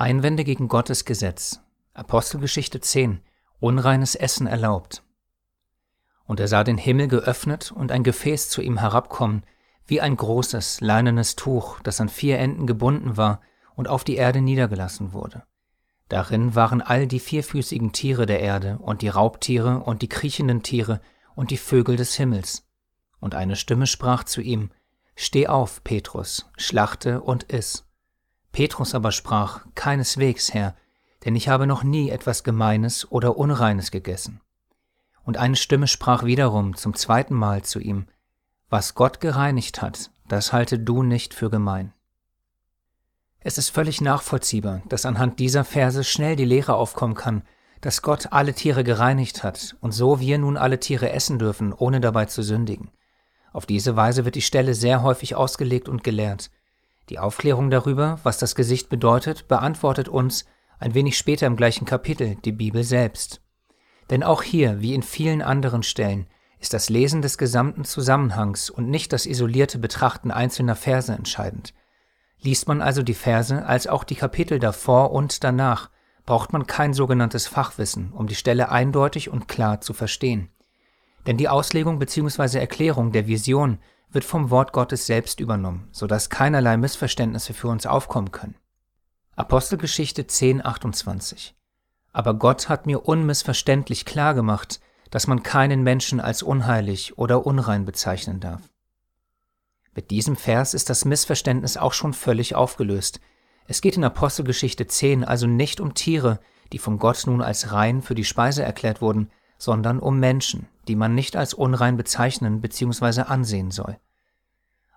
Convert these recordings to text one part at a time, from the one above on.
Einwände gegen Gottes Gesetz. Apostelgeschichte 10. Unreines Essen erlaubt. Und er sah den Himmel geöffnet und ein Gefäß zu ihm herabkommen, wie ein großes, leinenes Tuch, das an vier Enden gebunden war und auf die Erde niedergelassen wurde. Darin waren all die vierfüßigen Tiere der Erde und die Raubtiere und die kriechenden Tiere und die Vögel des Himmels. Und eine Stimme sprach zu ihm, Steh auf, Petrus, schlachte und iss. Petrus aber sprach, Keineswegs, Herr, denn ich habe noch nie etwas Gemeines oder Unreines gegessen. Und eine Stimme sprach wiederum zum zweiten Mal zu ihm, Was Gott gereinigt hat, das halte du nicht für gemein. Es ist völlig nachvollziehbar, dass anhand dieser Verse schnell die Lehre aufkommen kann, dass Gott alle Tiere gereinigt hat und so wir nun alle Tiere essen dürfen, ohne dabei zu sündigen. Auf diese Weise wird die Stelle sehr häufig ausgelegt und gelehrt, die Aufklärung darüber, was das Gesicht bedeutet, beantwortet uns ein wenig später im gleichen Kapitel die Bibel selbst. Denn auch hier, wie in vielen anderen Stellen, ist das Lesen des gesamten Zusammenhangs und nicht das isolierte Betrachten einzelner Verse entscheidend. Liest man also die Verse als auch die Kapitel davor und danach, braucht man kein sogenanntes Fachwissen, um die Stelle eindeutig und klar zu verstehen. Denn die Auslegung bzw. Erklärung der Vision wird vom Wort Gottes selbst übernommen, sodass keinerlei Missverständnisse für uns aufkommen können. Apostelgeschichte 10,28 Aber Gott hat mir unmissverständlich klar gemacht, dass man keinen Menschen als unheilig oder unrein bezeichnen darf. Mit diesem Vers ist das Missverständnis auch schon völlig aufgelöst. Es geht in Apostelgeschichte 10 also nicht um Tiere, die von Gott nun als rein für die Speise erklärt wurden, sondern um Menschen, die man nicht als unrein bezeichnen bzw. ansehen soll.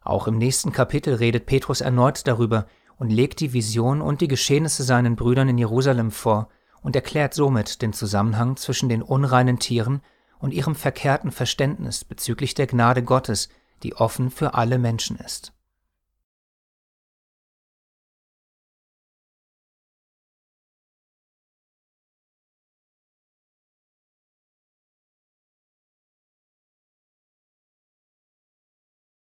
Auch im nächsten Kapitel redet Petrus erneut darüber und legt die Vision und die Geschehnisse seinen Brüdern in Jerusalem vor und erklärt somit den Zusammenhang zwischen den unreinen Tieren und ihrem verkehrten Verständnis bezüglich der Gnade Gottes, die offen für alle Menschen ist.